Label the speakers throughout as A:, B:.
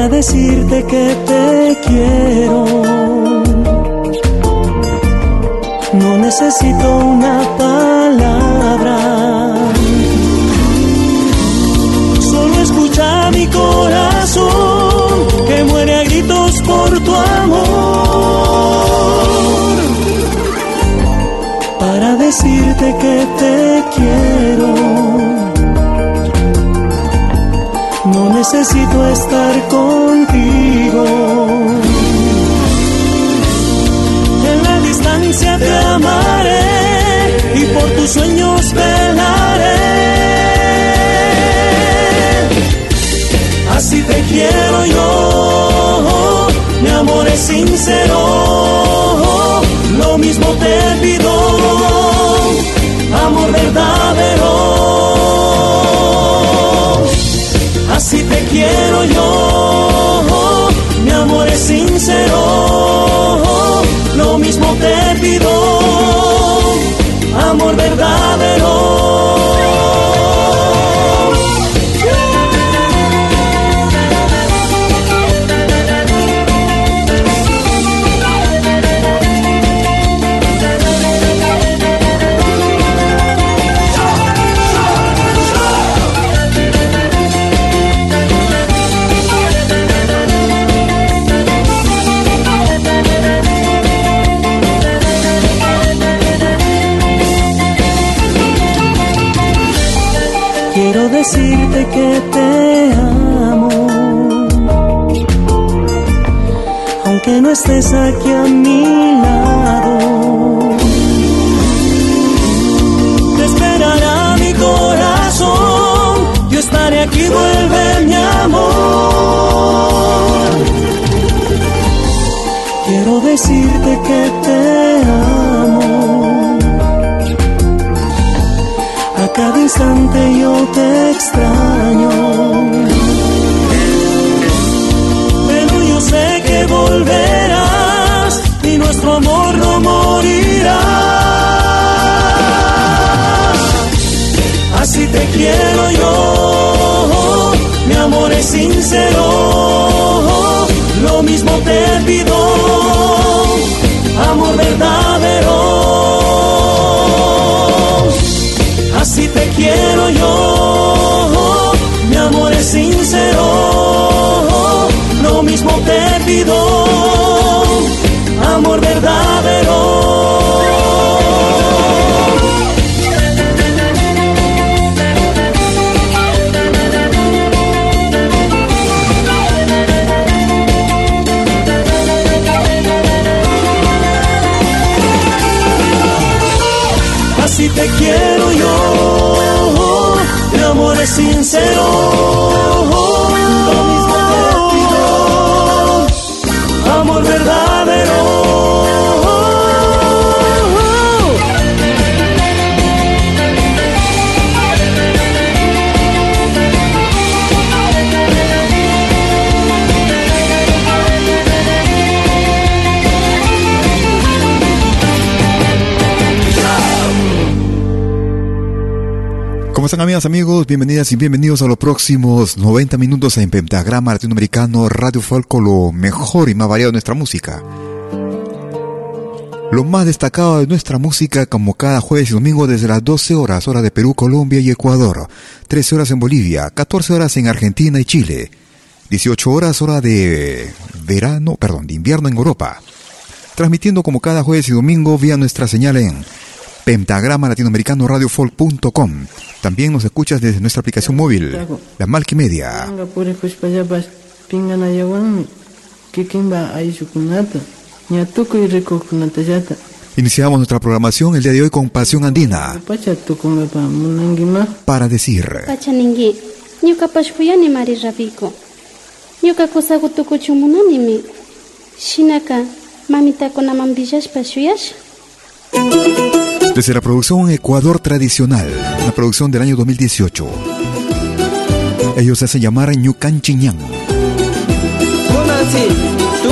A: Para decirte que te quiero. No necesito una palabra. Solo escucha mi corazón que muere a gritos por tu amor. Para decirte que te quiero. Necesito estar contigo. Decirte que te amo, aunque no estés aquí a mismo te pido, amor verdadero. Así te quiero yo, mi amor es sincero, lo mismo te pido, amor verdadero. Te quiero yo, mi amor es sincero. amor verdadero.
B: Están amigas, amigos? Bienvenidas y bienvenidos a los próximos 90 minutos en Pentagrama Latinoamericano Radio Folco, lo mejor y más variado de nuestra música. Lo más destacado de nuestra música como cada jueves y domingo desde las 12 horas, hora de Perú, Colombia y Ecuador, 13 horas en Bolivia, 14 horas en Argentina y Chile, 18 horas hora de verano, perdón, de invierno en Europa. Transmitiendo como cada jueves y domingo vía nuestra señal en pentagrama latinoamericano radiofolk.com. También nos escuchas desde nuestra aplicación móvil, la Malquimedia. Iniciamos nuestra programación el día de hoy con Pasión Andina. Para decir. Shinaka, desde la producción Ecuador Tradicional, una producción del año 2018. Ellos se hacen llamar Ñucanchiñán.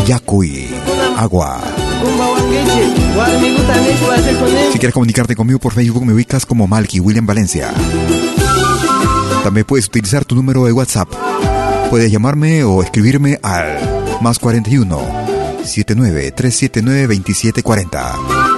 B: Yacuy, agua. Si quieres comunicarte conmigo por Facebook, me ubicas como Malky William Valencia. También puedes utilizar tu número de WhatsApp. Puedes llamarme o escribirme al más 41 79 379 2740.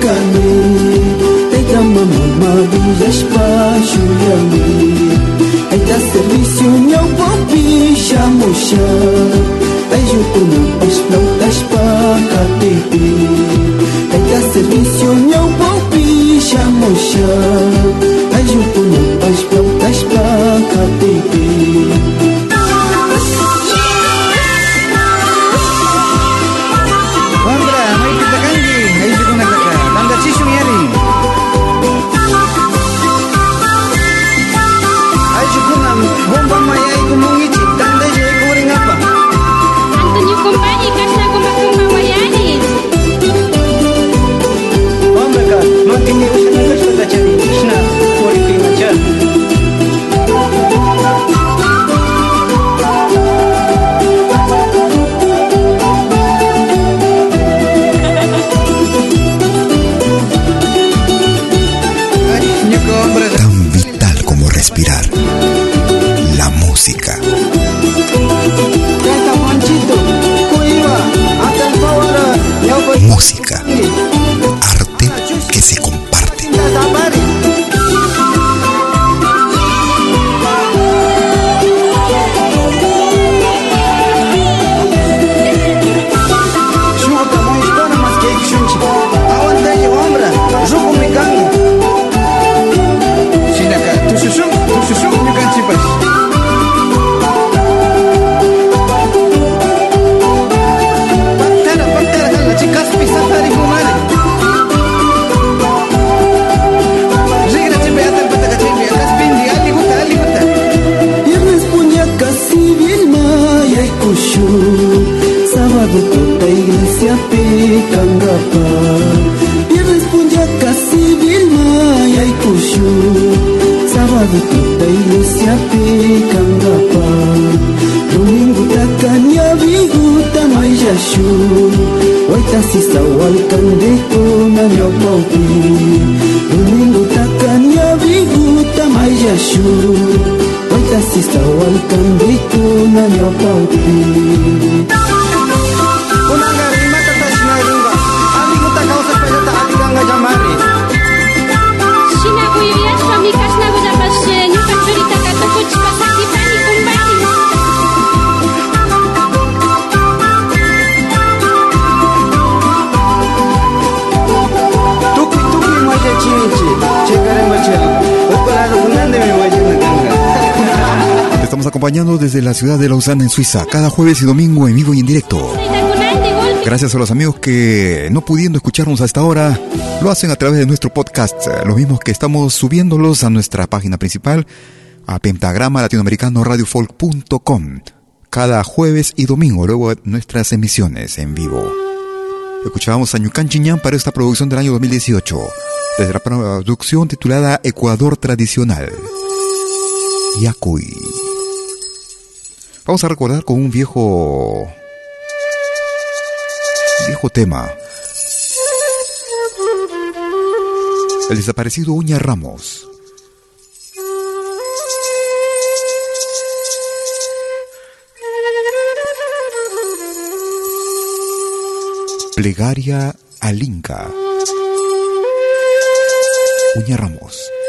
B: caminho Entre a mamãe dos despachos e a É Entre a serviço meu bobi chamo chão Beijo com meu pastão das pacas de ti Entre a serviço meu bobi chamo chão Beijo com meu pastão das pacas de mamaya ay napi kang gapa Ruminggu takkan ya minggu tamai está o tasi na
C: kandeku nan yo popi Ruminggu
D: takkan ya minggu tamai jashu Wai tasi sawal kandeku na minha
E: popi estamos acompañando desde la ciudad de Lausanne, en Suiza, cada jueves y domingo en vivo y en directo. Gracias a los amigos que, no pudiendo escucharnos hasta ahora, lo hacen a través de nuestro podcast. eh, Los mismos que estamos subiéndolos a nuestra página principal, a pentagrama latinoamericano radiofolk.com, cada jueves y domingo, luego nuestras emisiones en vivo. Escuchábamos a Ñucan Chiñán para esta producción del año 2018, desde la producción titulada Ecuador Tradicional. Yacuy. Vamos a recordar con un viejo viejo tema. El desaparecido Uña Ramos. Plegaria al Inca. Uña Ramos.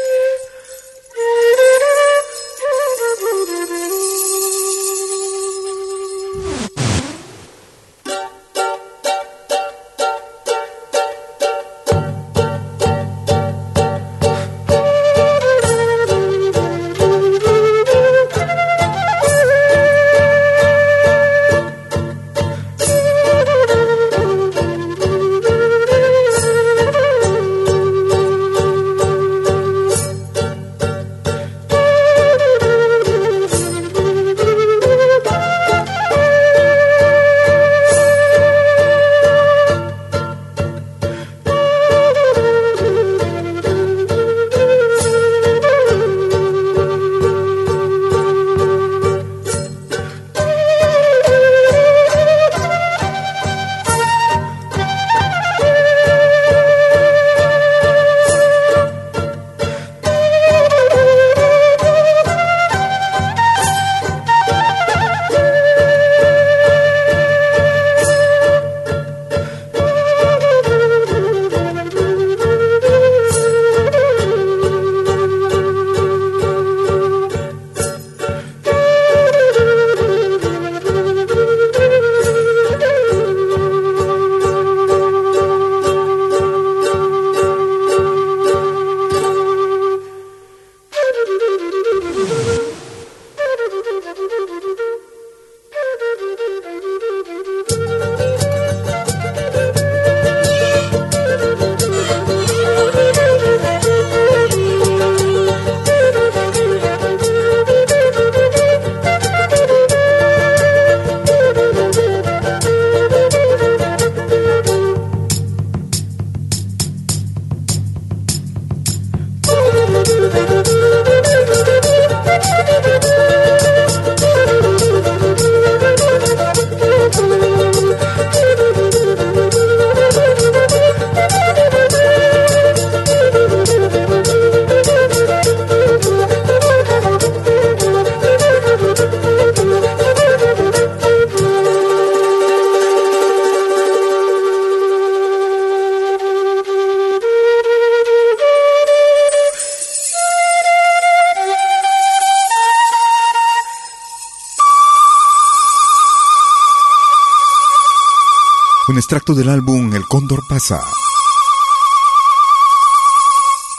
E: Extracto del álbum El Cóndor pasa.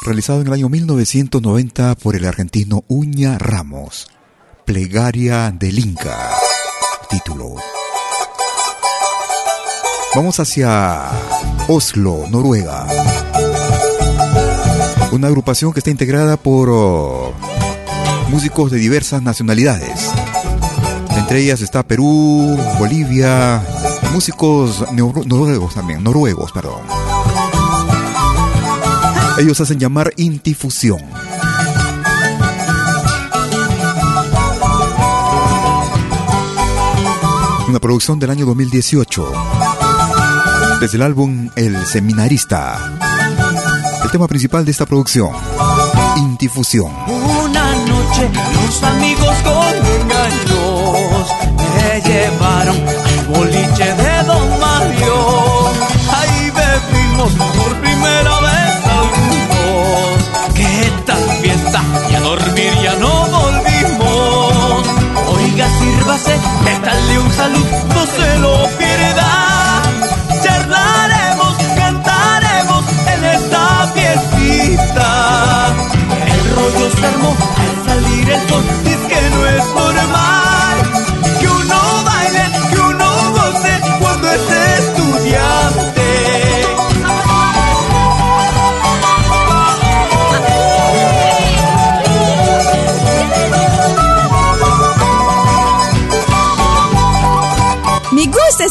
E: Realizado en el año 1990 por el argentino Uña Ramos. Plegaria del Inca. Título. Vamos hacia Oslo, Noruega. Una agrupación que está integrada por oh, músicos de diversas nacionalidades. Entre ellas está Perú, Bolivia, músicos noruegos también, noruegos, perdón. Ellos hacen llamar intifusión. Una producción del año 2018. Desde el álbum El Seminarista. El tema principal de esta producción, Intifusión.
F: Una noche, los amigos con engaño llevaron al boliche de Don Mario. Ahí bebimos por primera vez algunos. ¿Qué tal fiesta? Y a dormir ya no volvimos. Oiga, sírvase, métale un salud, no se lo pierda.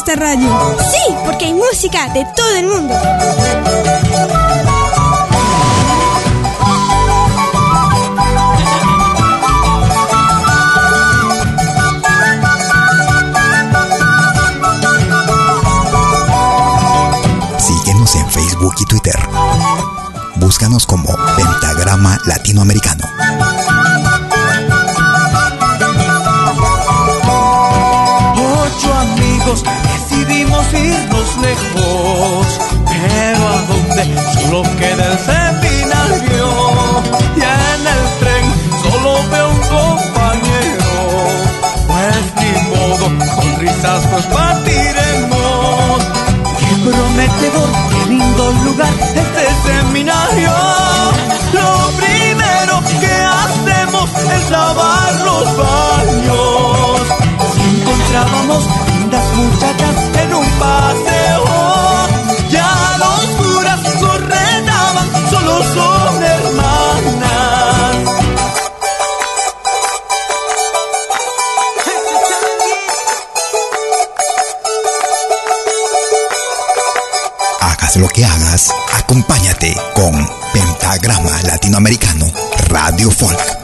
F: Esta
G: radio. Sí, porque hay música de todo el mundo.
E: Síguenos en Facebook y Twitter. Búscanos como Pentagrama Latinoamericano.
F: Lugar este seminario. Lo que
E: hagas, acompáñate con Pentagrama Latinoamericano Radio Folk.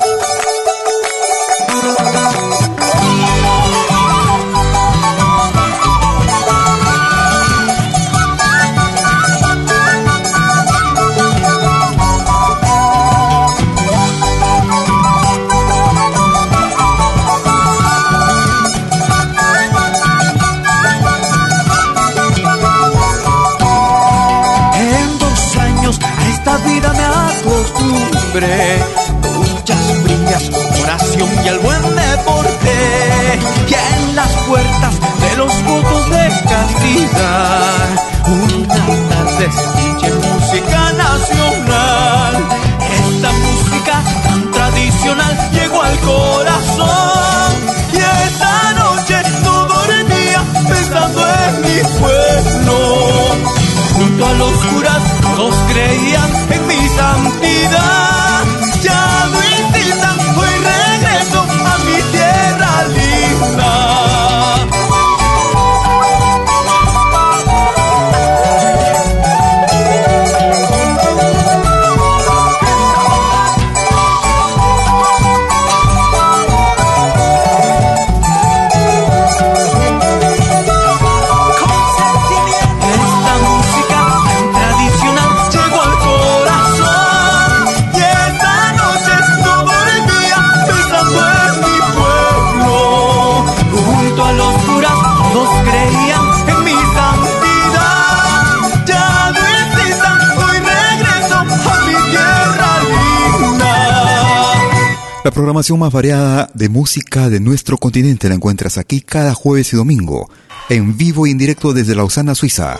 E: La programación más variada de música de nuestro continente la encuentras aquí cada jueves y domingo, en vivo y en directo desde Lausana, Suiza.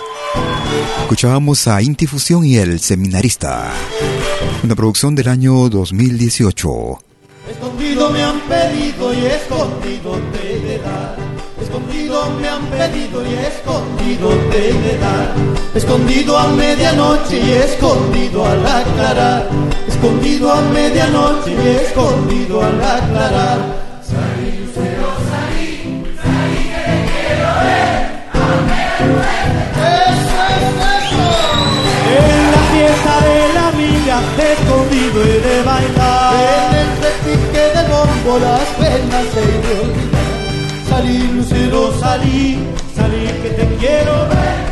E: Escuchábamos a Intifusión y El Seminarista, una producción del año 2018.
H: Escondido me han pedido y escondido te de dar. Escondido me han pedido y escondido te de dar. Escondido a medianoche y escondido al aclarar. Escondido a medianoche y escondido al aclarar.
F: En la fiesta de la amiga, escondido he de bailar.
H: En el repique del bombo las penas se olvidar. salí, lucero, salí, salí que te quiero ver.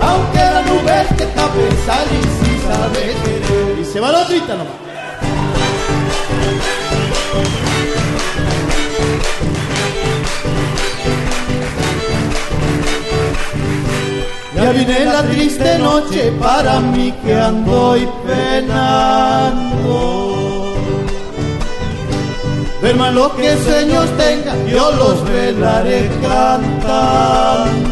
H: Aunque la nube te tape, salí si sabes querer. Y se va la otrita nomás. Ya vine la triste noche para mí que ando y penando. Verma lo que sueños tenga, yo los velaré cantando.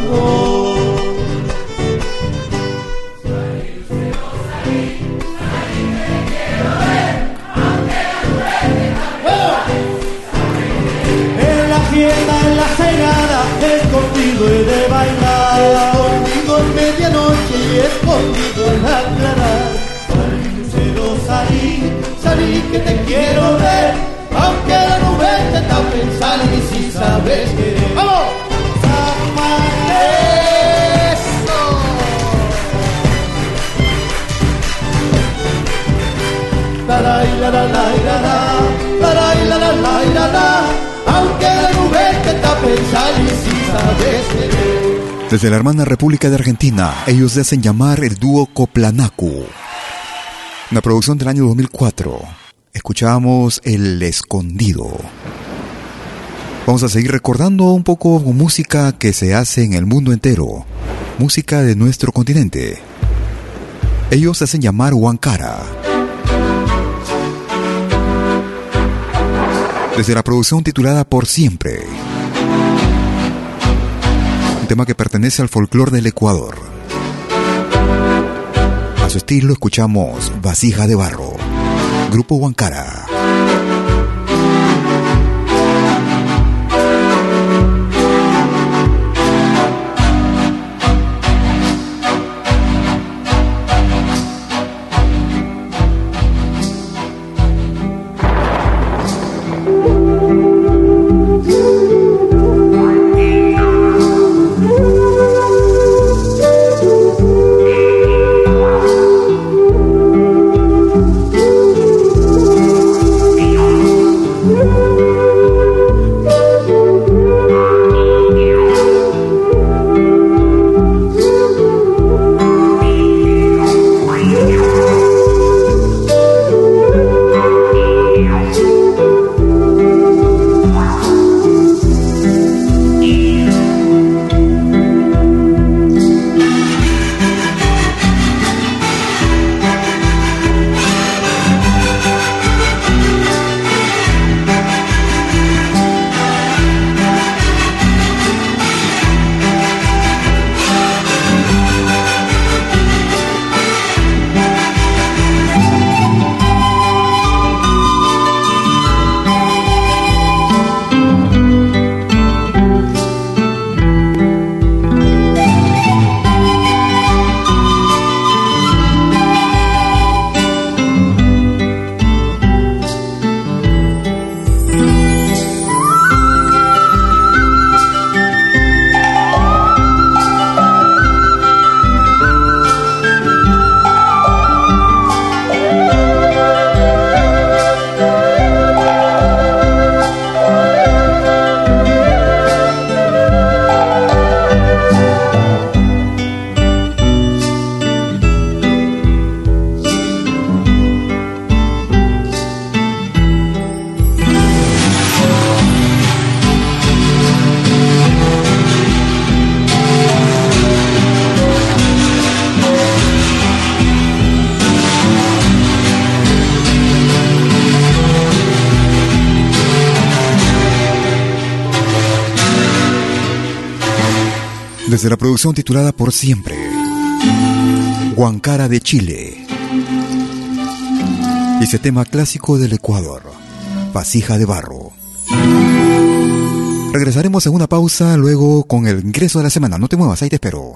H: Escondido en la. Salí, salí, salí que te quiero ver. Aunque la nube te tape, salí si sabes querer. ¡Vamos! La, la, la, la, la, la, la, la, la, la, la.
E: Desde la hermana República de Argentina, ellos hacen llamar el dúo Coplanacu. Una producción del año 2004. Escuchamos El Escondido. Vamos a seguir recordando un poco música que se hace en el mundo entero. Música de nuestro continente. Ellos hacen llamar Huancara. Desde la producción titulada Por Siempre. Un tema que pertenece al folclore del Ecuador. A su estilo escuchamos Vasija de Barro. Grupo Huancara. Titulada Por Siempre, Huancara de Chile. Y ese tema clásico del Ecuador, Vasija de Barro. Regresaremos en una pausa luego con el ingreso de la semana. No te muevas, ahí te espero.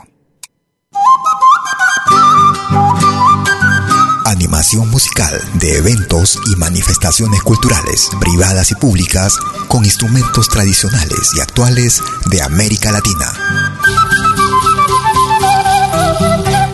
E: Animación musical de eventos y manifestaciones culturales, privadas y públicas, con instrumentos tradicionales y actuales de América Latina.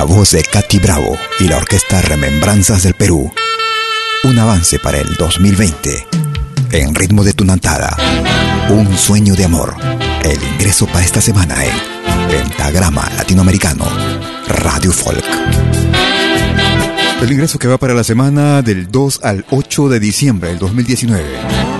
E: La voz de Katy Bravo y la orquesta Remembranzas del Perú, un avance para el 2020. En ritmo de tunantada, un sueño de amor. El ingreso para esta semana en Pentagrama Latinoamericano Radio Folk.
I: El ingreso que va para la semana del 2 al 8 de diciembre del 2019.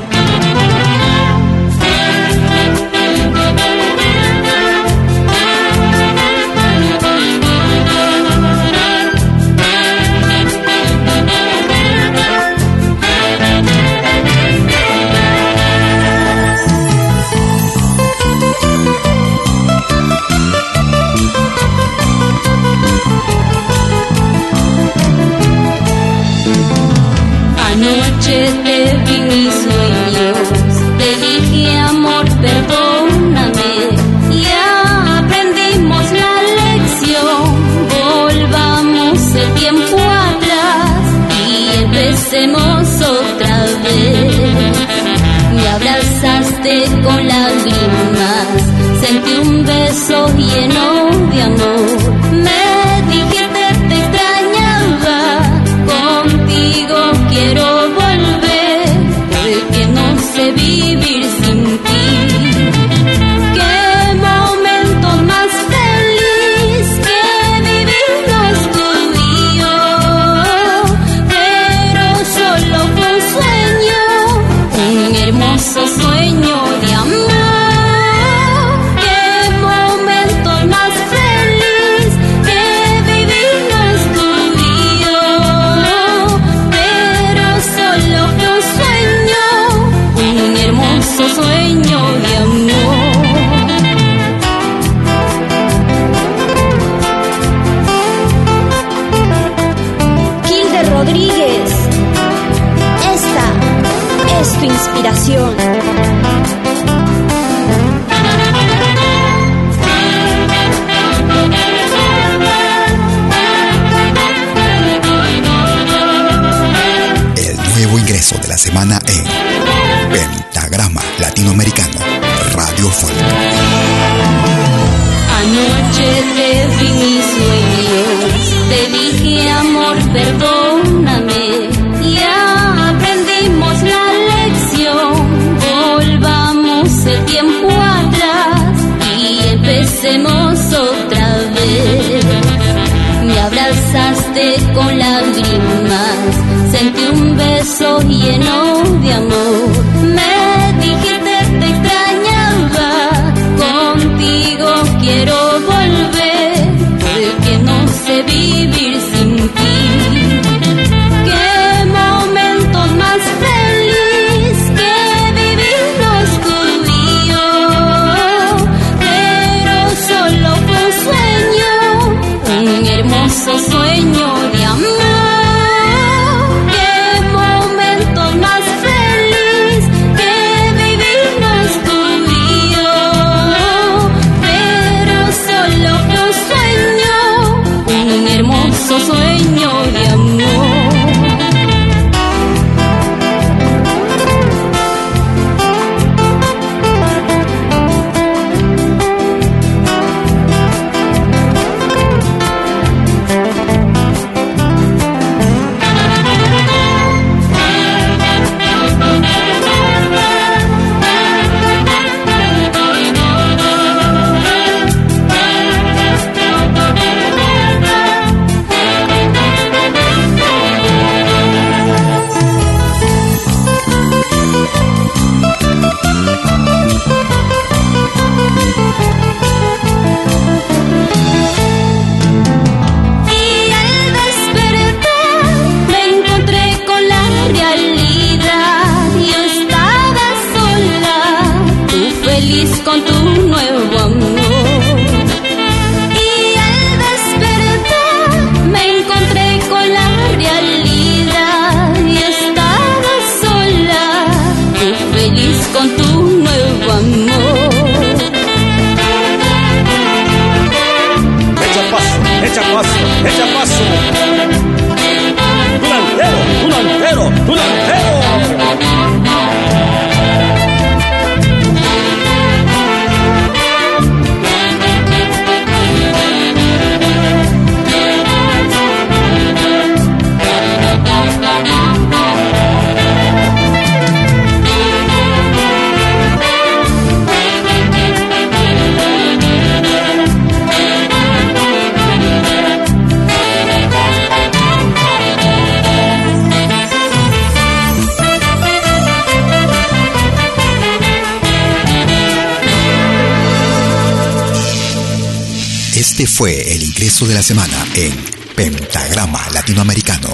J: Semana en Pentagrama Latinoamericano,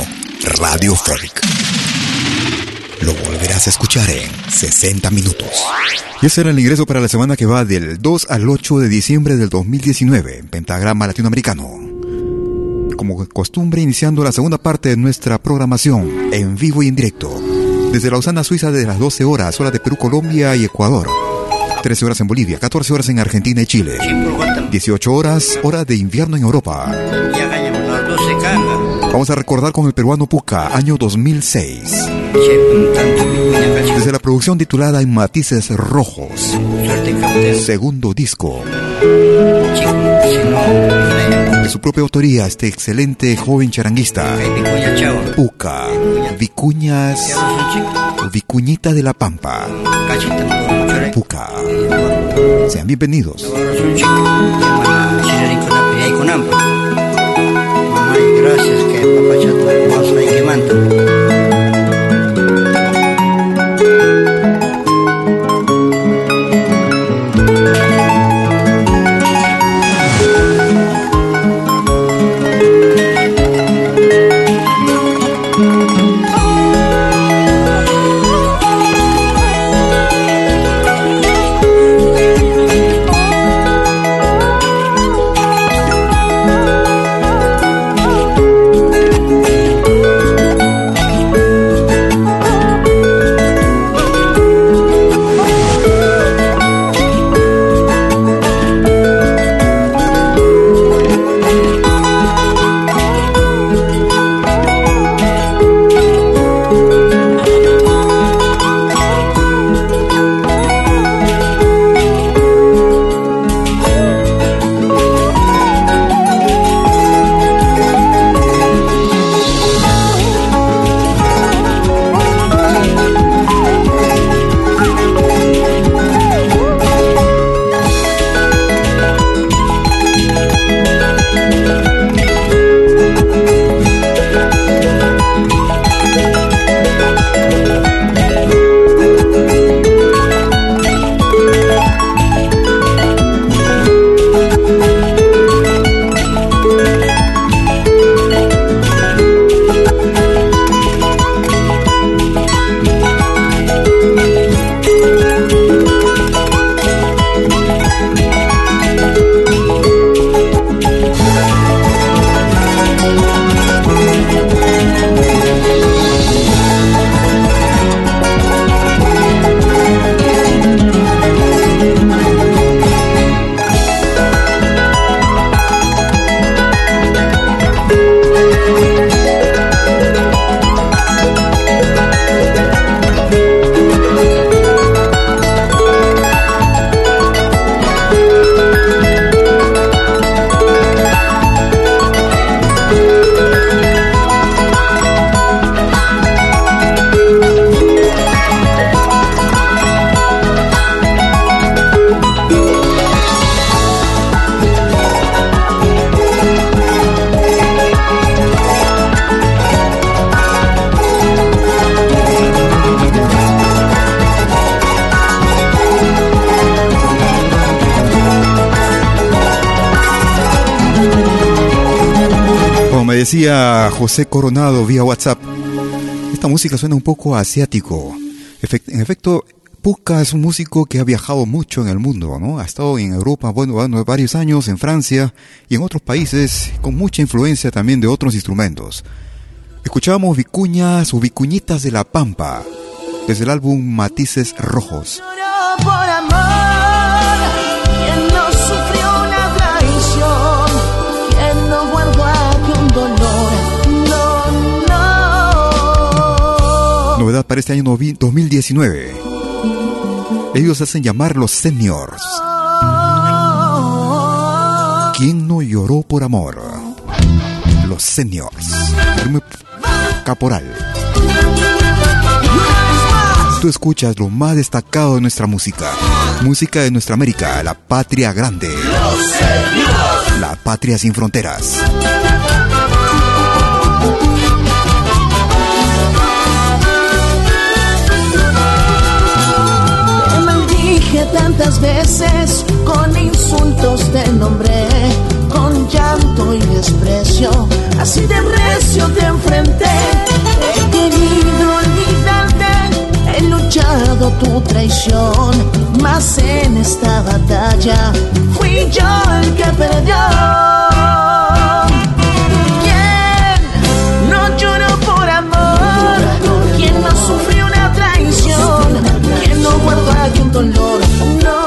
J: Radio Folk. Lo volverás a escuchar en 60 minutos.
E: Y ese era el ingreso para la semana que va del 2 al 8 de diciembre del 2019 en Pentagrama Latinoamericano. Como costumbre, iniciando la segunda parte de nuestra programación en vivo y en directo. Desde Lausana, Suiza, desde las 12 horas, hora de Perú, Colombia y Ecuador. 13 horas en Bolivia, 14 horas en Argentina y Chile. 18 horas, hora de invierno en Europa. Vamos a recordar con el peruano Puca, año 2006. Desde la producción titulada En Matices Rojos, segundo disco. De su propia autoría, este excelente joven charanguista, Puca, Vicuñas, Vicuñita de la Pampa. Puca. Sean bienvenidos.
D: Gracias que papá chato hermoso y que manta.
E: Decía José Coronado vía WhatsApp, esta música suena un poco asiático. En efecto, Puka es un músico que ha viajado mucho en el mundo, ¿no? Ha estado en Europa, bueno, varios años, en Francia y en otros países, con mucha influencia también de otros instrumentos. Escuchábamos vicuñas o vicuñitas de la Pampa, desde el álbum Matices Rojos. Novedad para este año novi- 2019. Ellos hacen llamar los seniors. ¿Quién no lloró por amor? Los seniors. Caporal. Tú escuchas lo más destacado de nuestra música. Música de nuestra América, la patria grande. La patria sin fronteras.
K: Maldije tantas veces, con insultos te nombré, con llanto y desprecio, así de recio te enfrenté. He querido olvidarte, he luchado tu traición, mas en esta batalla fui yo el que perdió. ¿Quién no lloró por amor? ¿Quién no sufrió una traición? ¿Quién no guardó aquí un dolor? No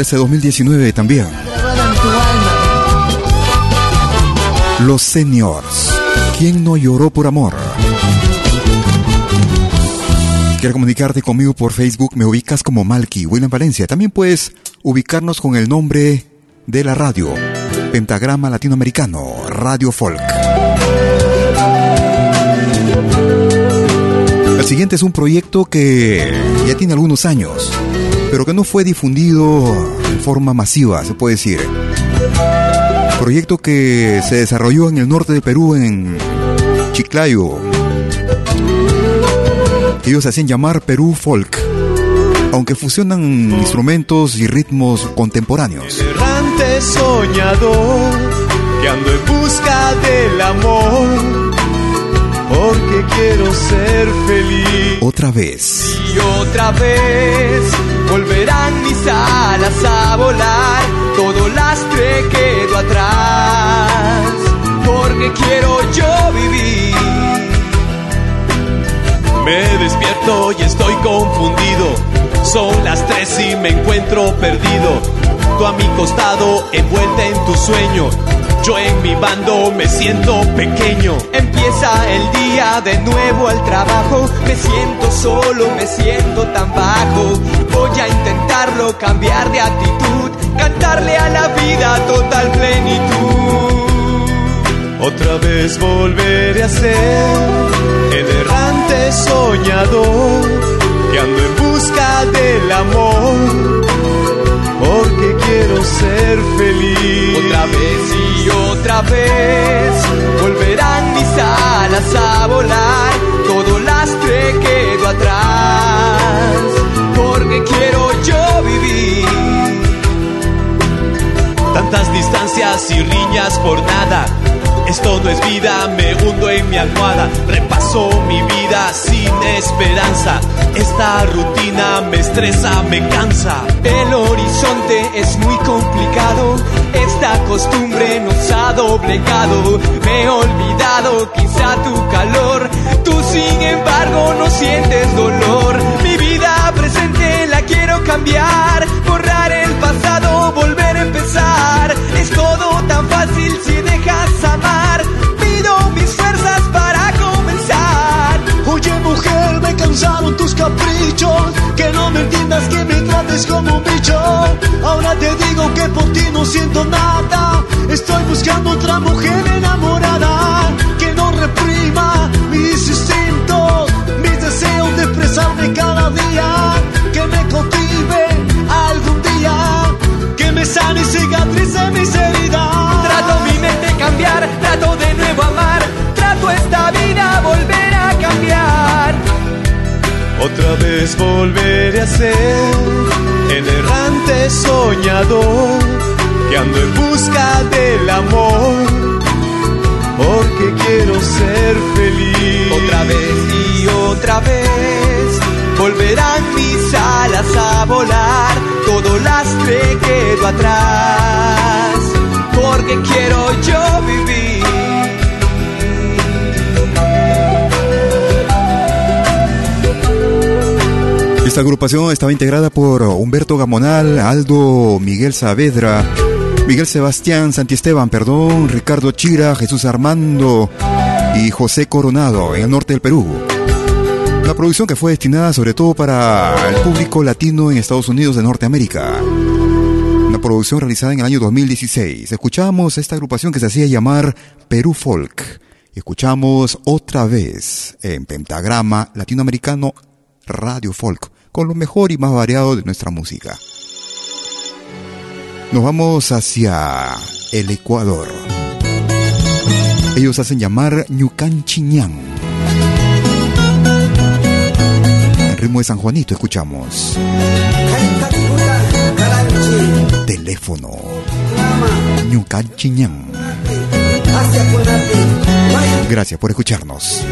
E: Ese 2019 también. Los Seniors. ¿Quién no lloró por amor? ¿Quieres comunicarte conmigo por Facebook? Me ubicas como Malky, William Valencia. También puedes ubicarnos con el nombre de la radio. Pentagrama Latinoamericano, Radio Folk. El siguiente es un proyecto que ya tiene algunos años, pero que no fue difundido en forma masiva, se puede decir. Proyecto que se desarrolló en el norte de Perú, en Chiclayo. Ellos hacían llamar Perú Folk, aunque fusionan instrumentos y ritmos contemporáneos.
L: errante soñador que ando en busca del amor porque quiero ser feliz
E: Otra vez,
L: y otra vez volverán mis alas a volar todo lastre quedó atrás porque quiero yo vivir me despierto y estoy confundido. Son las tres y me encuentro perdido. Tú a mi costado, envuelta en tu sueño. Yo en mi bando me siento pequeño. Empieza el día de nuevo al trabajo. Me siento solo, me siento tan bajo. Voy a intentarlo, cambiar de actitud. Cantarle a la vida total plenitud. Otra vez volveré a ser el errante soñador que ando en busca del amor quiero ser feliz. Otra vez y otra vez volverán mis alas a volar, todo lastre quedó atrás porque quiero yo vivir. Tantas distancias y riñas por nada. Esto no es vida, me hundo en mi almohada. Repaso mi vida sin esperanza. Esta rutina me estresa, me cansa. El horizonte es muy complicado. Esta costumbre nos ha doblegado. Me he olvidado quizá tu calor. Tú sin embargo no sientes dolor. Presente la quiero cambiar. Borrar el pasado, volver a empezar. Es todo tan fácil si dejas amar. Pido mis fuerzas para comenzar.
A: Oye mujer, me cansaron tus caprichos, que no me entiendas, que me trates como un bicho. Ahora te digo que por ti no siento nada, estoy buscando otra mujer enamorada, que no reprima mis instintos, mis deseos de expresarme cada día, me sane y cicatrice mis heridas.
L: Trato mi mente cambiar, trato de nuevo amar, trato esta vida volver a cambiar.
A: Otra vez volveré a ser el errante soñador que ando en busca del amor porque quiero ser feliz.
L: Otra vez y otra vez volverán mis alas a volar, todo lastre quedó atrás, porque quiero yo vivir.
B: Esta agrupación estaba integrada por Humberto Gamonal, Aldo Miguel Saavedra, Miguel Sebastián Santiesteban, perdón, Ricardo Chira, Jesús Armando y José Coronado en el norte del Perú. Una producción que fue destinada sobre todo para el público latino en Estados Unidos de Norteamérica. Una producción realizada en el año 2016. Escuchamos esta agrupación que se hacía llamar Perú Folk. Escuchamos otra vez en Pentagrama Latinoamericano Radio Folk, con lo mejor y más variado de nuestra música. Nos vamos hacia el Ecuador. Ellos hacen llamar Ñucan El ritmo de San Juanito escuchamos. Teléfono. Gracias por escucharnos.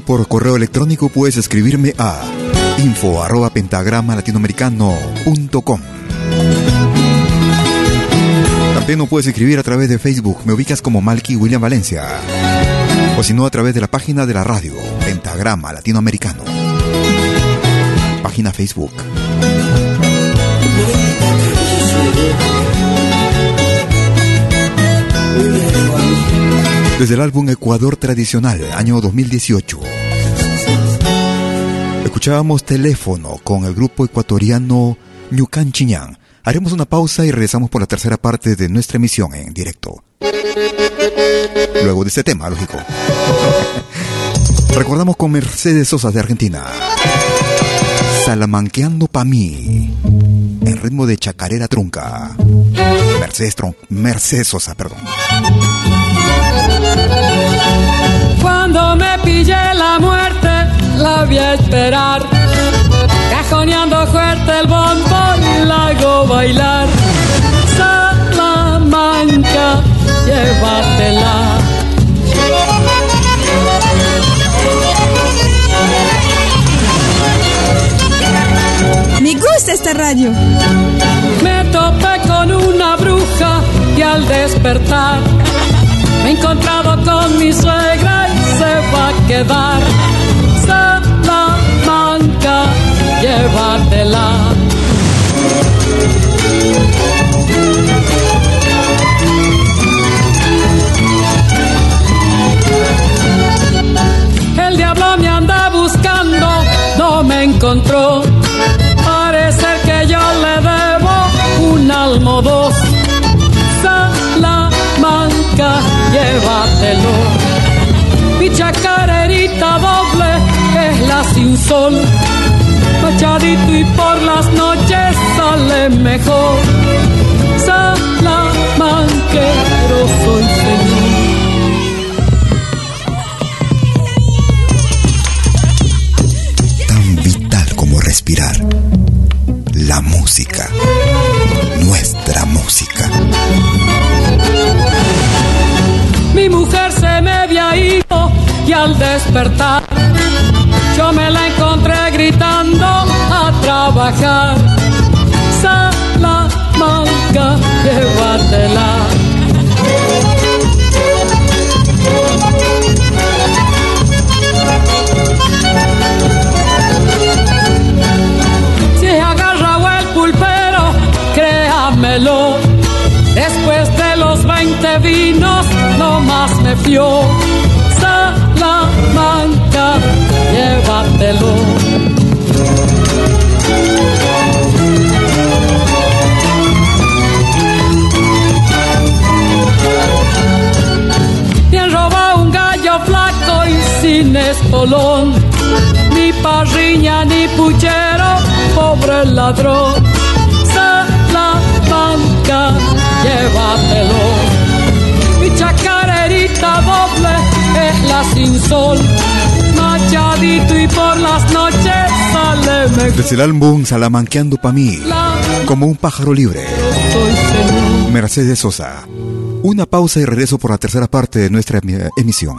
I: Por correo electrónico, puedes escribirme a info arroba pentagrama latinoamericano.com. También no puedes escribir a través de Facebook, me ubicas como Malky William Valencia. O si no, a través de la página de la radio, Pentagrama Latinoamericano. Página Facebook. Desde el álbum Ecuador Tradicional, año 2018. Escuchábamos teléfono con el grupo ecuatoriano Ñucan Chiñán. Haremos una pausa y regresamos por la tercera parte de nuestra emisión en directo. Luego de este tema, lógico. Recordamos con Mercedes Sosa de Argentina. Salamanqueando pa' mí. En ritmo de chacarera trunca. Mercedes, Tron Mercedes Sosa, perdón.
M: Cuando me pille la muerte, la voy a esperar. Cajoneando fuerte el bombo y la hago bailar. Salamanca, llévatela.
G: Me gusta esta radio.
M: Me topé con una bruja y al despertar me he encontrado con mi suegra y se va a quedar. Salamanca, llévatela. Sol. Machadito y por las noches sale mejor. Salamanquero soy señor.
E: tan vital como respirar. La música, nuestra música.
M: Mi mujer se me había ido y al despertar trabajar. Salamanca, llévatela. Si agarrado el pulpero, créamelo. Después de los 20 vinos, no más me fió. Sin espolón. Ni parriña ni puchero, pobre ladrón. Salamanca, llévatelo. Mi chacarerita doble es la sin sol. Machadito y por las noches sale mejor.
I: Desde el álbum Salamanqueando pa' mí, como un pájaro libre. Mercedes Sosa. Una pausa y regreso por la tercera parte de nuestra emi- emisión.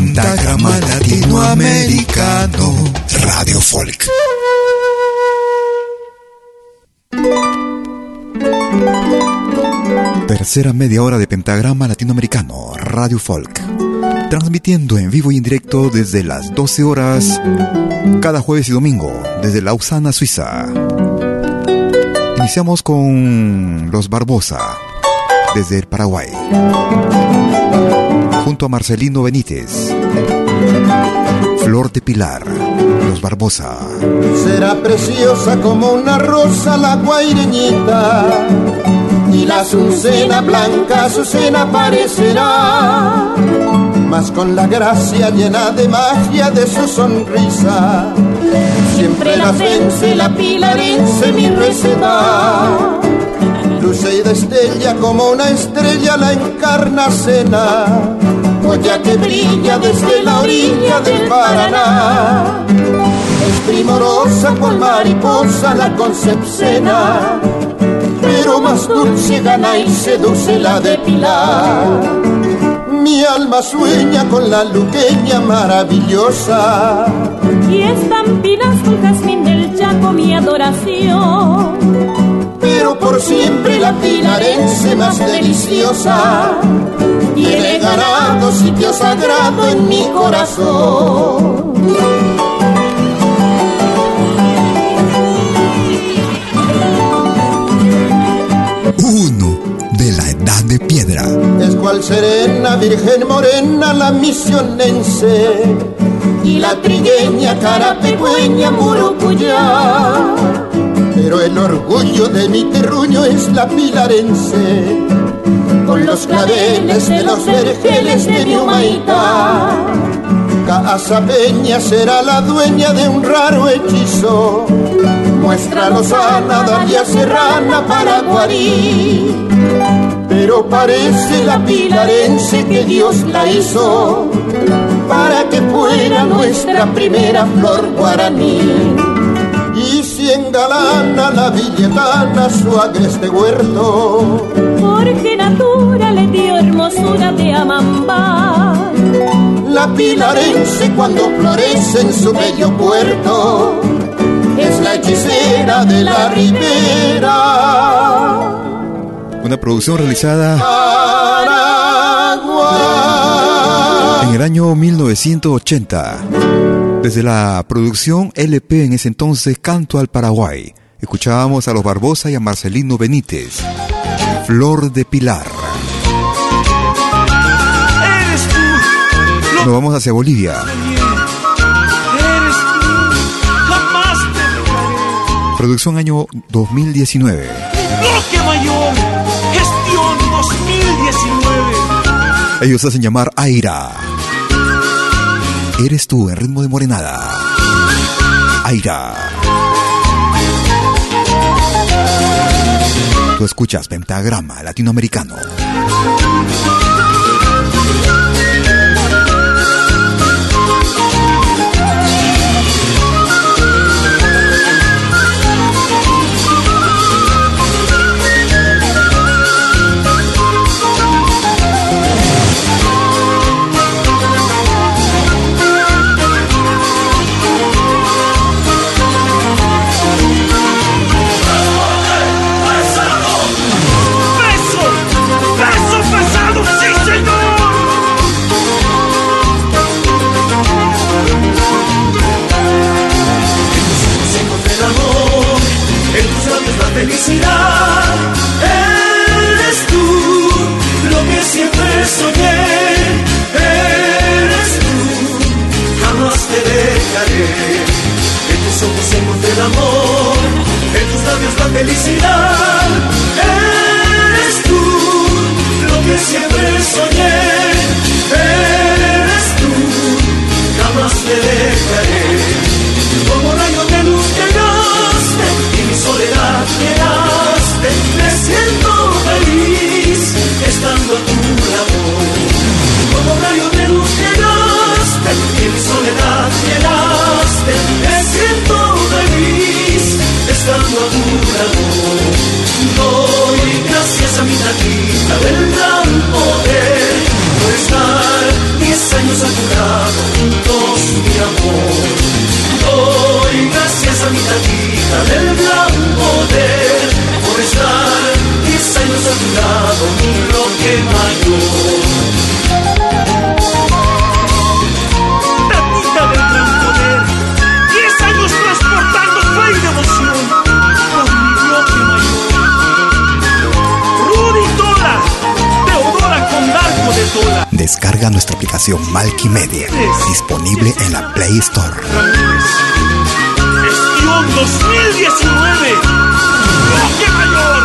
E: Pentagrama Latinoamericano Radio Folk. Tercera media hora de Pentagrama Latinoamericano Radio Folk. Transmitiendo en vivo y en directo desde las 12 horas cada jueves y domingo desde Lausana, Suiza. Iniciamos con los Barbosa, desde el Paraguay, junto a Marcelino Benítez, Flor de Pilar, los Barbosa.
N: Será preciosa como una rosa la guaireñita, y la azucena blanca, azucena parecerá. mas con la gracia llena de magia de su sonrisa. Siempre la vence la pilarense mi receta. Luce y destella como una estrella la encarna cena, joya que brilla desde la orilla del Paraná. Es primorosa con mariposa la concepcena, pero más dulce gana y seduce la de Pilar. Mi alma sueña con la luqueña maravillosa.
O: Y estampinas con jazmín del Chaco mi adoración.
N: Por siempre la pilarense más deliciosa tiene ganado sitio sagrado en mi corazón.
P: Uno de la edad de piedra.
N: Es cual serena, virgen morena, la misionense y la trigueña, carapegüeña, murucuyá. Pero el orgullo de mi terruño es la pilarense, con los claveles de los vergeles de mi humaita. Casa Peña será la dueña de un raro hechizo, muestra lozana, Dalia Serrana, Paraguarí. Pero parece la pilarense que Dios la hizo para que fuera nuestra primera flor guaraní. Y si engalana la villetana su agreste huerto,
O: Porque natura le dio hermosura de amamba.
N: la pilarense cuando florece en su bello puerto, es la hechicera de la ribera.
E: Una producción realizada
N: Paraguay.
E: en el año 1980. Desde la producción LP en ese entonces Canto al Paraguay. Escuchábamos a los Barbosa y a Marcelino Benítez. Flor de Pilar.
Q: Eres tú,
E: Nos vamos hacia Bolivia. Producción año 2019.
Q: Bloque Mayor, gestión 2019.
E: Ellos hacen llamar Aira. Eres tú en ritmo de morenada. Aira. Tú escuchas Pentagrama Latinoamericano.
F: Eres tú lo que siempre soñé. Eres tú, jamás te dejaré. En tus ojos encontré el amor, en tus labios la felicidad. Eres tú lo que siempre soñé. A. Doy gracias a mi tatita del gran poder por estar diez años a tu lado juntos mi amor. Doy gracias a mi tatita del gran poder por estar diez años a tu lado,
P: Descarga nuestra aplicación Malky Media, disponible en la Play Store.
Q: Gestión 2019.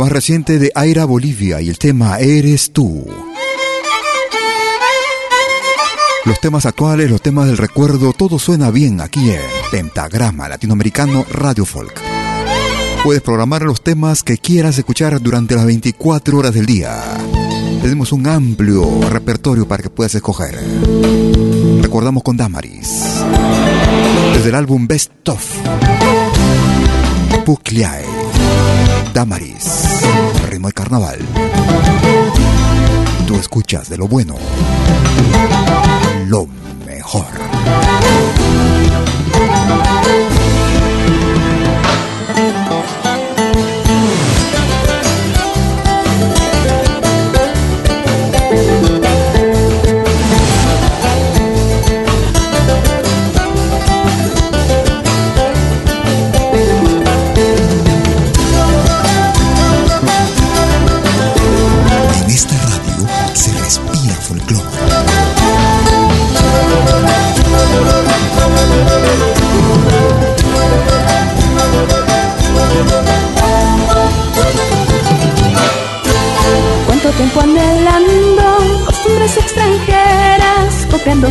E: Más reciente de Aira Bolivia y el tema Eres tú. Los temas actuales, los temas del recuerdo, todo suena bien aquí en Pentagrama Latinoamericano Radio Folk. Puedes programar los temas que quieras escuchar durante las 24 horas del día. Tenemos un amplio repertorio para que puedas escoger. Recordamos con Damaris. Desde el álbum Best of. Pucliae. Damaris, ritmo de carnaval. Tú escuchas de lo bueno, lo mejor.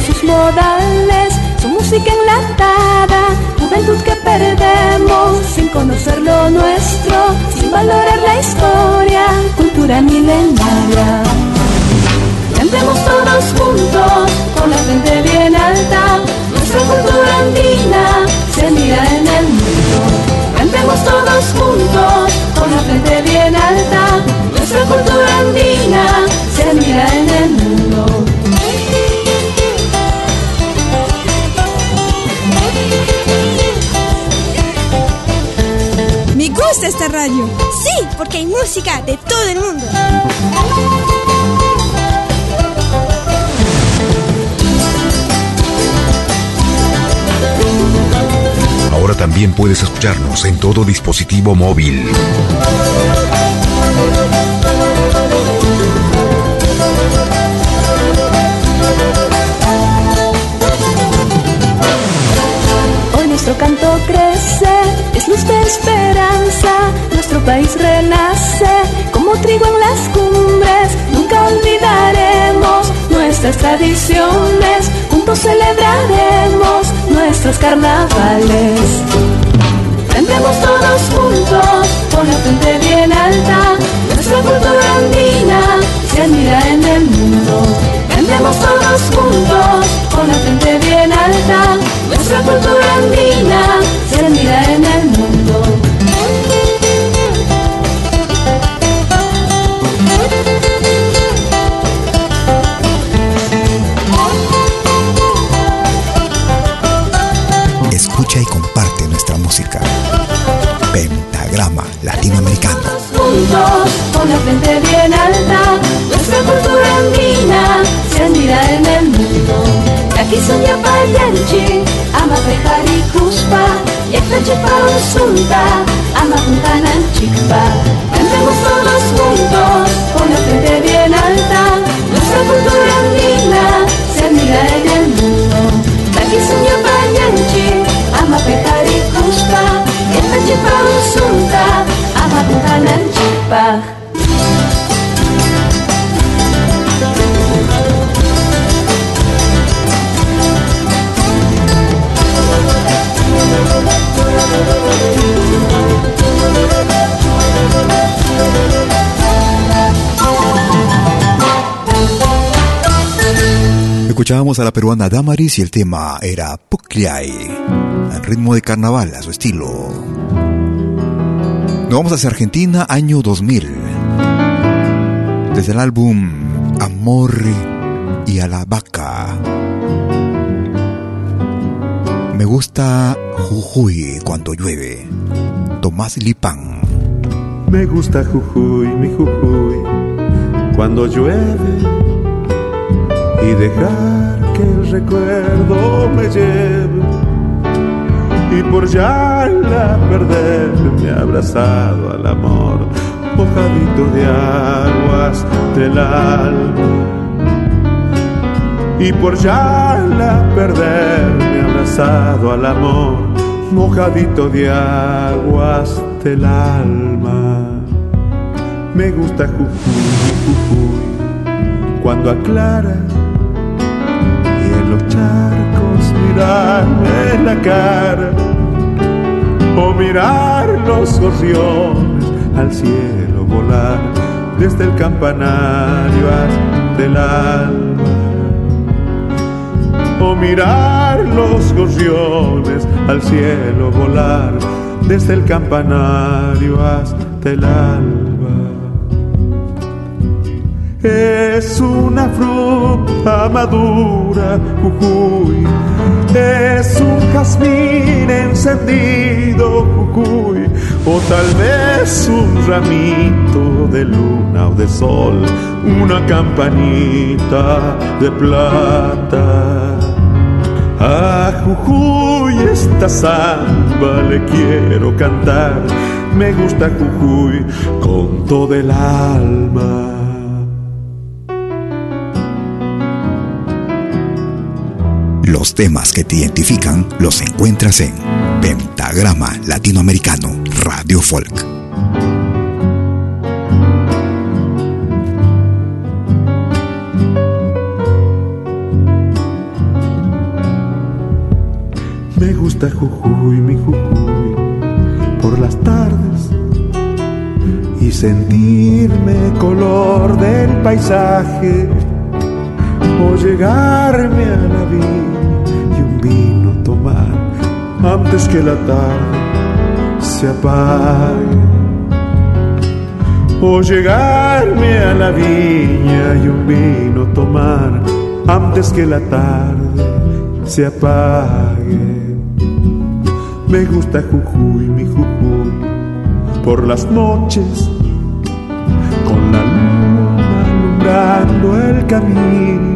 R: Sus modales, su música enlatada, juventud que perdemos sin conocer lo nuestro, sin valorar la historia, cultura milenaria. Cantemos todos juntos, con la frente bien alta, nuestra cultura andina se mira en el mundo. Cantemos todos juntos, con la frente bien alta, nuestra cultura andina se mira en el mundo.
G: Esta radio. Sí, porque hay música de todo el mundo.
S: Ahora también puedes escucharnos en todo dispositivo móvil.
R: Crece, es luz de esperanza, nuestro país renace como trigo en las cumbres, nunca olvidaremos nuestras tradiciones, juntos celebraremos nuestros carnavales. Cantemos todos juntos, con la frente bien alta, nuestra cultura andina se admira en el mundo. Cantemos todos juntos, con la frente bien alta, nuestra cultura andina se admira en el mundo.
T: Escucha y comparte nuestra música. Pentagrama Latinoamericano.
R: Juntos, con la frente bien alta, nuestra cultura andina se admira en el mundo. Kisunya sognava ama pehari kuspa jak będzie pan ama puntana chikpa. Cantemos todos juntos con la frente bien alta nuestra cultura andina se en el mundo ama pehari kuspa jak będzie pan ama puntana chikpa.
I: Escuchábamos a la peruana Damaris y el tema era Pucliay, en ritmo de carnaval a su estilo. Nos vamos hacia Argentina, año 2000. Desde el álbum Amor y a la vaca. Me gusta Jujuy cuando llueve. Tomás Lipán.
U: Me gusta Jujuy, mi Jujuy, cuando llueve y dejar que el recuerdo me lleve. Y por ya la perder me ha abrazado al amor mojadito de aguas del alma. Y por ya la perder me ha abrazado al amor mojadito de aguas del alma. Me gusta Jujuy, Jujuy cuando aclara los charcos mirarme la cara o mirar los gorriones al cielo volar desde el campanario hasta el alma. O mirar los gorriones al cielo volar desde el campanario hasta el alma es una fruta madura, Jujuy. Es un jazmín encendido, Jujuy. O tal vez un ramito de luna o de sol, una campanita de plata. A Jujuy esta samba le quiero cantar. Me gusta Jujuy con todo el alma.
E: Los temas que te identifican los encuentras en Pentagrama Latinoamericano Radio Folk.
U: Me gusta Jujuy, mi Jujuy, por las tardes y sentirme color del paisaje o llegarme a la vida antes que la tarde se apague. O llegarme a la viña y un vino tomar antes que la tarde se apague. Me gusta Jujuy, mi Jujuy, por las noches, con la luna alumbrando el camino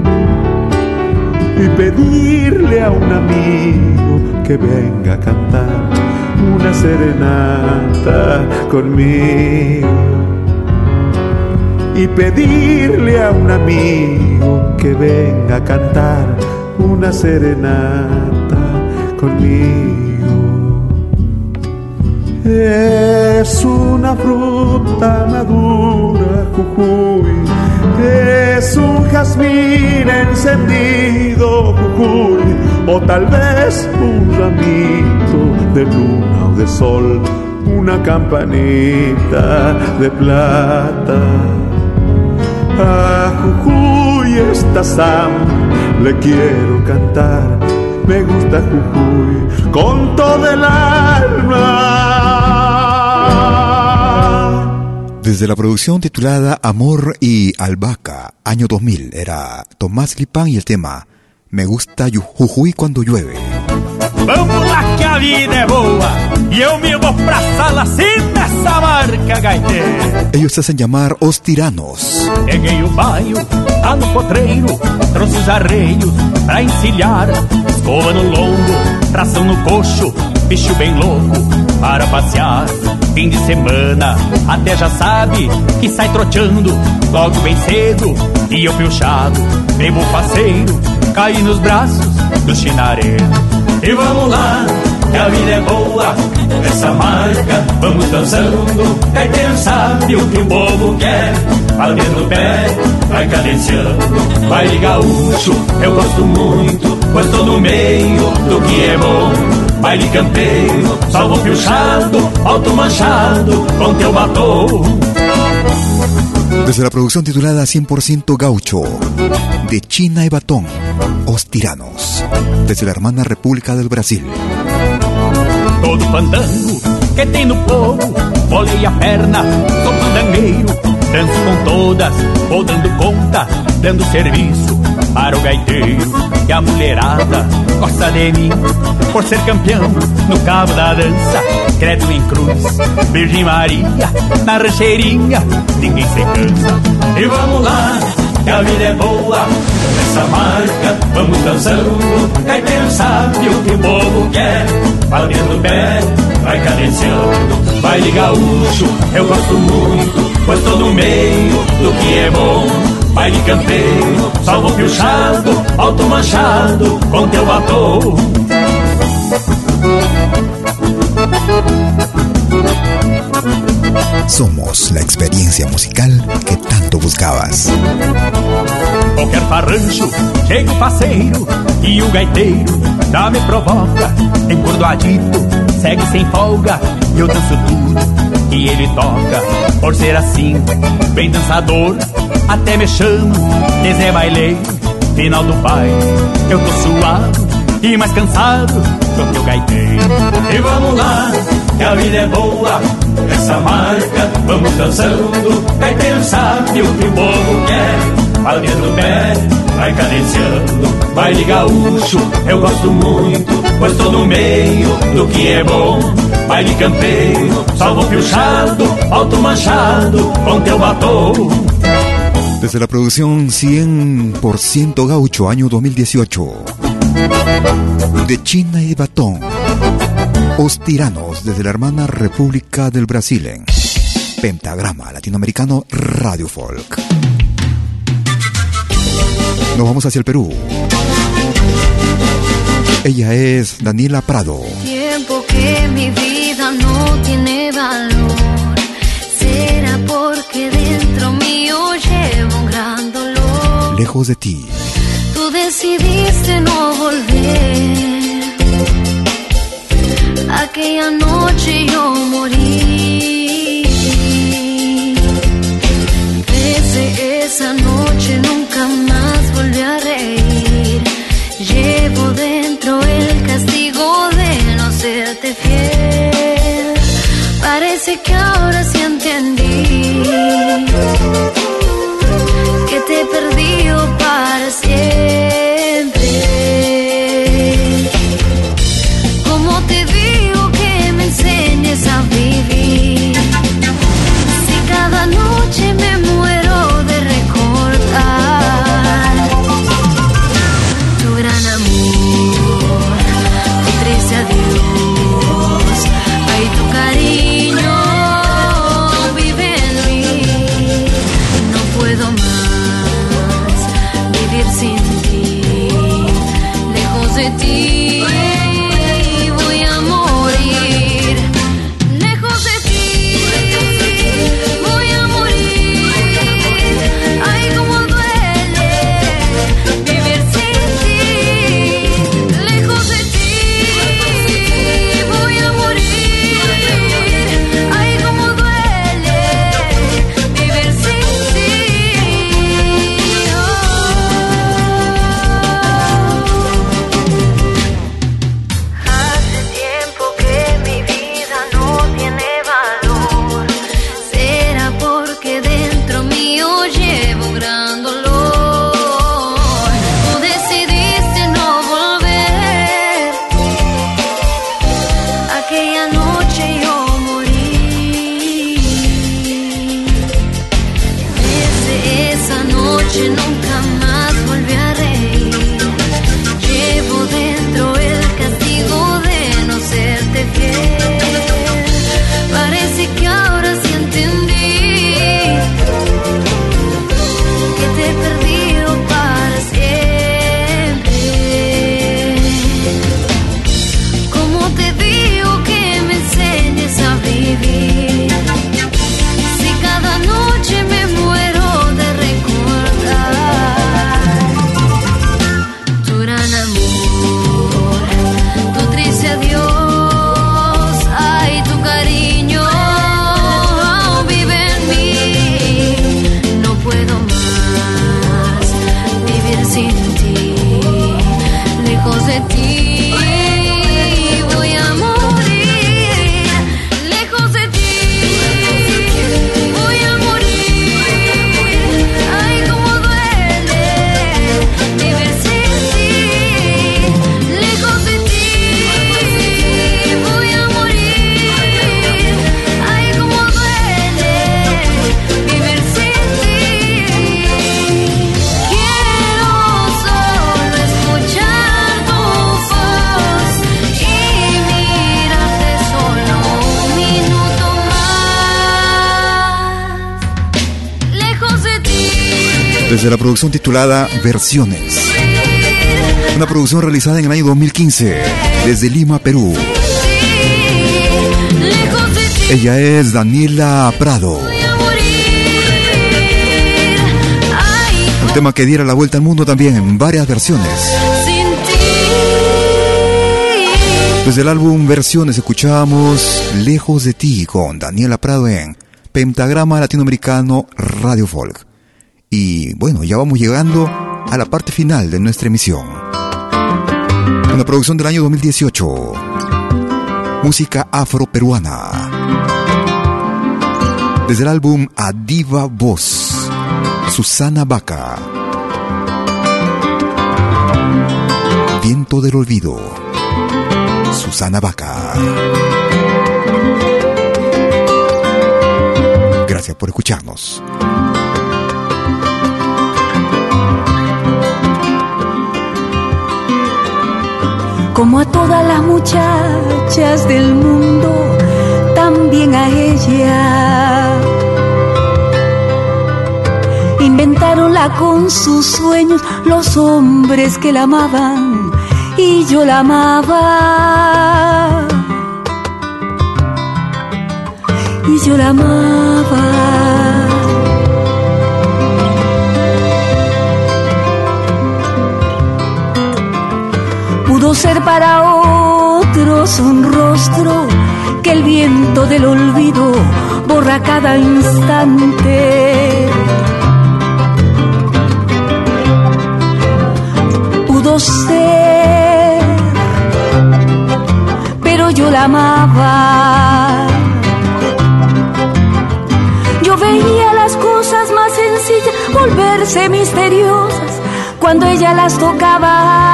U: y pedirle a un amigo que venga a cantar una serenata conmigo. Y pedirle a un amigo que venga a cantar una serenata conmigo. Es una fruta madura, Jujuy es un jazmín encendido, Jujuy, o tal vez un ramito de luna o de sol, una campanita de plata. A Jujuy esta Sam le quiero cantar, me gusta Jujuy con todo el alma.
I: Desde la producción titulada Amor y Albahaca, año 2000, era Tomás Lipán y el tema Me gusta Jujuy cuando llueve.
V: A vida é boa E eu me vou pra sala sem nessa marca gaiteira
I: Ellos se hacen llamar Os Tiranos
V: Peguei o baio, tá no potreiro Trouxe os arreios pra encilhar Escova no longo, tração no coxo Bicho bem louco para passear Fim de semana, até já sabe que sai troteando logo bem cedo. E eu piochado, bebo faceiro, caí nos braços do chinareiro. E vamos lá, que a vida é boa, essa marca, vamos dançando. É quem sabe o que o povo quer, batendo o pé, vai cadenciando. Vai gaúcho, eu gosto muito, pois tô no meio do que é bom. Baile campeiro, salvo piochado, alto manchado, con teu batom.
I: Desde la producción titulada 100% Gaucho, de China y Batón.
E: Os Tiranos, desde la hermana República del Brasil.
V: Todo fandango que tem no povo, bolei a perna, sou pandangueiro, danço com todas, vou dando conta, dando serviço para o gaiteiro. E a mulherada gosta de mim, por ser campeão no cabo da dança, credo em cruz, Virgem Maria, na rancheirinha, ninguém se cansa. E vamos lá, que a vida é boa, essa marca, vamos dançando, gaiteiro sabe o que o povo quer, batendo o pé, vai cadenciando, baile gaúcho, eu gosto muito, pois tô no meio do que é bom. Baile campeiro, salvo piochado, alto manchado, com teu batom.
E: Somos la experiencia musical que tanto buscabas.
V: Qualquer farrancho, chega o parceiro e o gaiteiro já me provoca. Embordoadito, segue sem folga e eu danço tudo que ele toca. Por ser assim, bem dançador, até me chamo de Zé Baileiro. Final do baile, eu tô suado e mais cansado do que o gaiteiro. E vamos lá, que a vida é boa, essa marca, vamos dançando. Gaiteiro sabe o que o povo quer, palminha do pé, vai cadenciando. Baile gaúcho, eu gosto muito, pois tô no meio do que é bom. Baile campeiro, salvo piochado, alto manchado, com teu batom.
E: Desde la producción 100% Gaucho, año 2018. De China y Batón. Os Tiranos, desde la hermana República del Brasil. En Pentagrama Latinoamericano Radio Folk. Nos vamos hacia el Perú. Ella es Daniela Prado.
W: Tiempo que mi vida no tiene valor. Será porque dentro mío llevo un gran dolor.
E: Lejos de ti.
W: Tú decidiste no volver. Aquella noche yo morí. Desde esa noche nunca más volví a reír. Llevo dentro el castigo de no serte fiel. Parece que ahora sí
E: titulada Versiones. Una producción realizada en el año 2015 desde Lima, Perú. Ella es Daniela Prado. Un tema que diera la vuelta al mundo también en varias versiones. Desde el álbum Versiones escuchamos Lejos de ti con Daniela Prado en Pentagrama Latinoamericano Radio Folk. Bueno, ya vamos llegando a la parte final de nuestra emisión. Una producción del año 2018. Música afro-peruana. Desde el álbum A Diva Voz. Susana Vaca. Viento del Olvido. Susana Vaca. Gracias por escucharnos.
R: Como a todas las muchachas del mundo, también a ella. Inventaronla con sus sueños los hombres que la amaban y yo la amaba. Y yo la amaba. Pudo ser para otros un rostro que el viento del olvido borra cada instante. Pudo ser, pero yo la amaba. Yo veía las cosas más sencillas volverse misteriosas cuando ella las tocaba.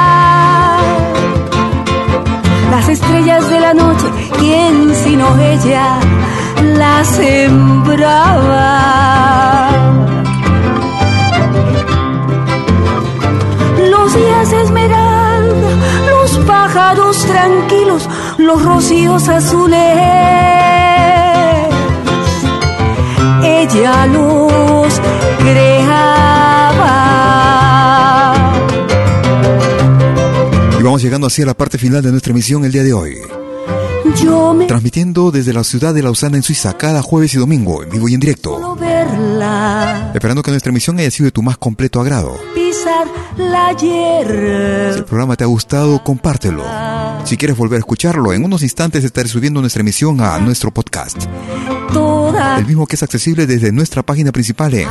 R: Las estrellas de la noche, ¿quién sino ella las sembraba? Los días esmeralda, los pájaros tranquilos, los rocíos azules. Ella los creaba.
E: Vamos llegando así a la parte final de nuestra emisión el día de hoy.
R: Yo me
E: Transmitiendo desde la ciudad de Lausana en Suiza cada jueves y domingo, en vivo y en directo.
R: verla
E: Esperando que nuestra emisión haya sido de tu más completo agrado.
R: pisar la
E: Si
R: hierba.
E: el programa te ha gustado, compártelo. Si quieres volver a escucharlo, en unos instantes estaré subiendo nuestra emisión a nuestro podcast. El mismo que es accesible desde nuestra página principal en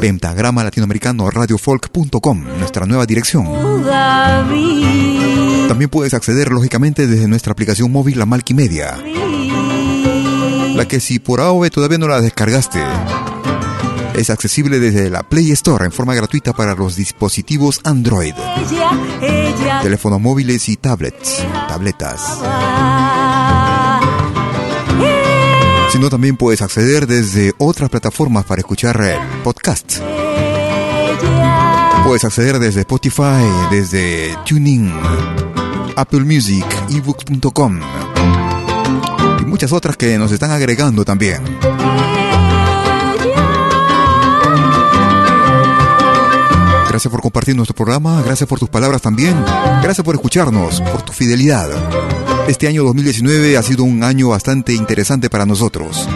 E: pentagrama latinoamericano radiofolk.com, nuestra nueva dirección. También puedes acceder lógicamente desde nuestra aplicación móvil La Malquimedia, la que si por AOV todavía no la descargaste, es accesible desde la Play Store en forma gratuita para los dispositivos Android,
R: ella, ella.
E: Teléfonos móviles y tablets, tabletas. No, también puedes acceder desde otras plataformas para escuchar el podcast. Puedes acceder desde Spotify, desde Tuning, Apple Music, ebooks.com y muchas otras que nos están agregando también. Gracias por compartir nuestro programa, gracias por tus palabras también, gracias por escucharnos, por tu fidelidad. Este año 2019 ha sido un año bastante interesante para nosotros.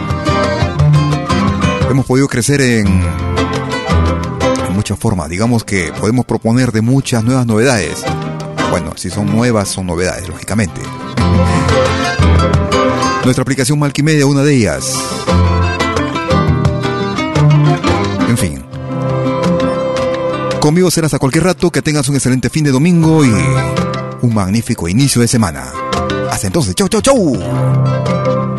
E: Hemos podido crecer en, en muchas formas, digamos que podemos proponer de muchas nuevas novedades. Bueno, si son nuevas, son novedades, lógicamente. Nuestra aplicación Malquimedia, una de ellas. En fin. Conmigo serás a cualquier rato, que tengas un excelente fin de domingo y un magnífico inicio de semana. Hasta entonces, chau, chau, chau.